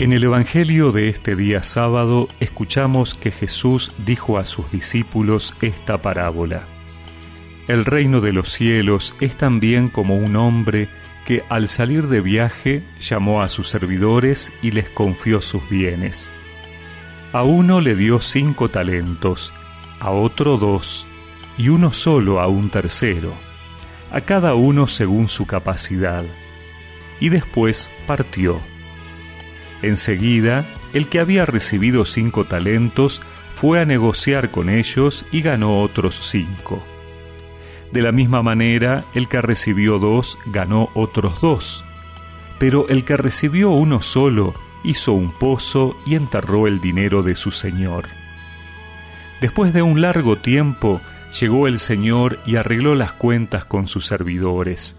En el Evangelio de este día sábado escuchamos que Jesús dijo a sus discípulos esta parábola. El reino de los cielos es también como un hombre que al salir de viaje llamó a sus servidores y les confió sus bienes. A uno le dio cinco talentos, a otro dos, y uno solo a un tercero, a cada uno según su capacidad. Y después partió. Enseguida, el que había recibido cinco talentos fue a negociar con ellos y ganó otros cinco. De la misma manera, el que recibió dos ganó otros dos. Pero el que recibió uno solo hizo un pozo y enterró el dinero de su señor. Después de un largo tiempo, llegó el señor y arregló las cuentas con sus servidores.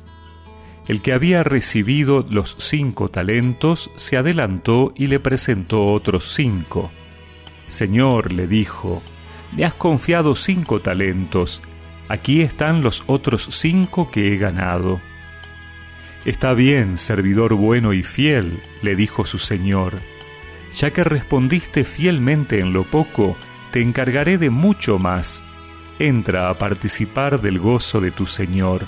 El que había recibido los cinco talentos se adelantó y le presentó otros cinco. Señor, le dijo, me has confiado cinco talentos, aquí están los otros cinco que he ganado. Está bien, servidor bueno y fiel, le dijo su señor, ya que respondiste fielmente en lo poco, te encargaré de mucho más. Entra a participar del gozo de tu señor.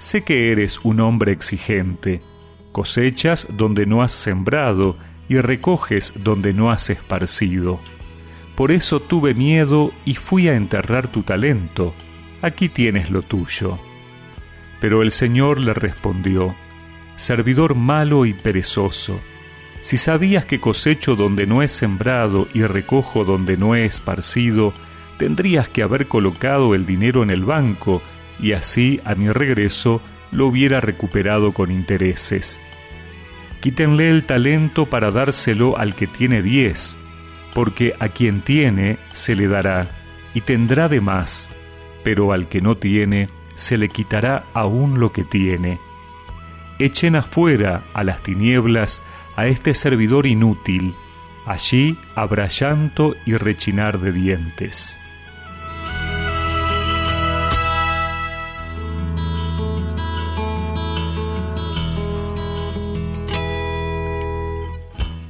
Sé que eres un hombre exigente. Cosechas donde no has sembrado y recoges donde no has esparcido. Por eso tuve miedo y fui a enterrar tu talento. Aquí tienes lo tuyo. Pero el Señor le respondió, Servidor malo y perezoso, si sabías que cosecho donde no he sembrado y recojo donde no he esparcido, tendrías que haber colocado el dinero en el banco y así a mi regreso lo hubiera recuperado con intereses. Quítenle el talento para dárselo al que tiene diez, porque a quien tiene se le dará y tendrá de más, pero al que no tiene se le quitará aún lo que tiene. Echen afuera a las tinieblas a este servidor inútil, allí habrá llanto y rechinar de dientes.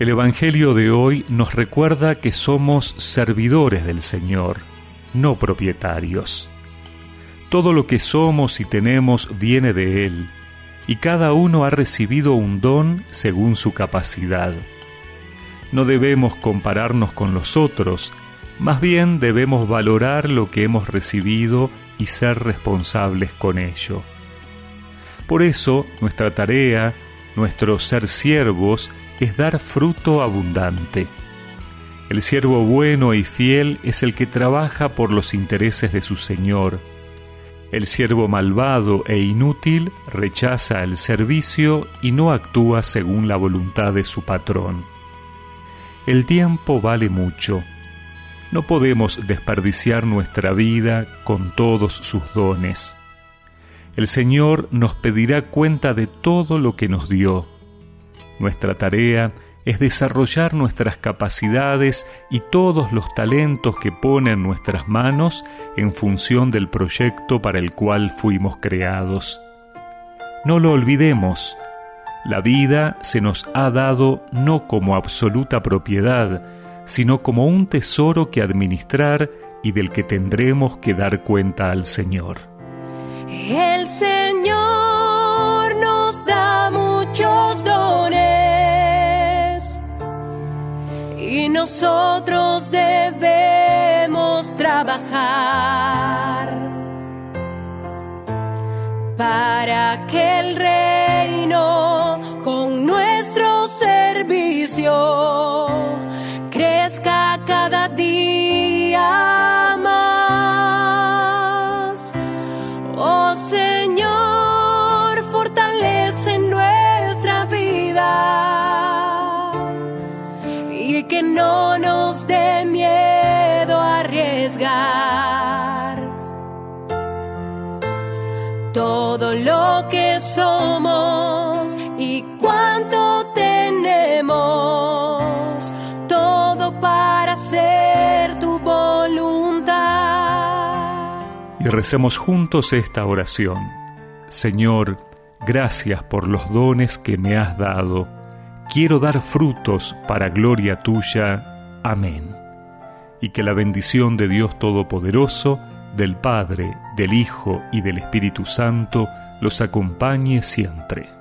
El Evangelio de hoy nos recuerda que somos servidores del Señor, no propietarios. Todo lo que somos y tenemos viene de Él, y cada uno ha recibido un don según su capacidad. No debemos compararnos con los otros, más bien debemos valorar lo que hemos recibido y ser responsables con ello. Por eso nuestra tarea, nuestro ser siervos, es dar fruto abundante. El siervo bueno y fiel es el que trabaja por los intereses de su Señor. El siervo malvado e inútil rechaza el servicio y no actúa según la voluntad de su patrón. El tiempo vale mucho. No podemos desperdiciar nuestra vida con todos sus dones. El Señor nos pedirá cuenta de todo lo que nos dio nuestra tarea es desarrollar nuestras capacidades y todos los talentos que pone en nuestras manos en función del proyecto para el cual fuimos creados. No lo olvidemos, la vida se nos ha dado no como absoluta propiedad, sino como un tesoro que administrar y del que tendremos que dar cuenta al Señor. Nosotros debemos trabajar para que el reino no nos dé miedo arriesgar todo lo que somos y cuánto tenemos, todo para hacer tu voluntad. Y recemos juntos esta oración. Señor, gracias por los dones que me has dado quiero dar frutos para gloria tuya. Amén. Y que la bendición de Dios Todopoderoso, del Padre, del Hijo y del Espíritu Santo los acompañe siempre.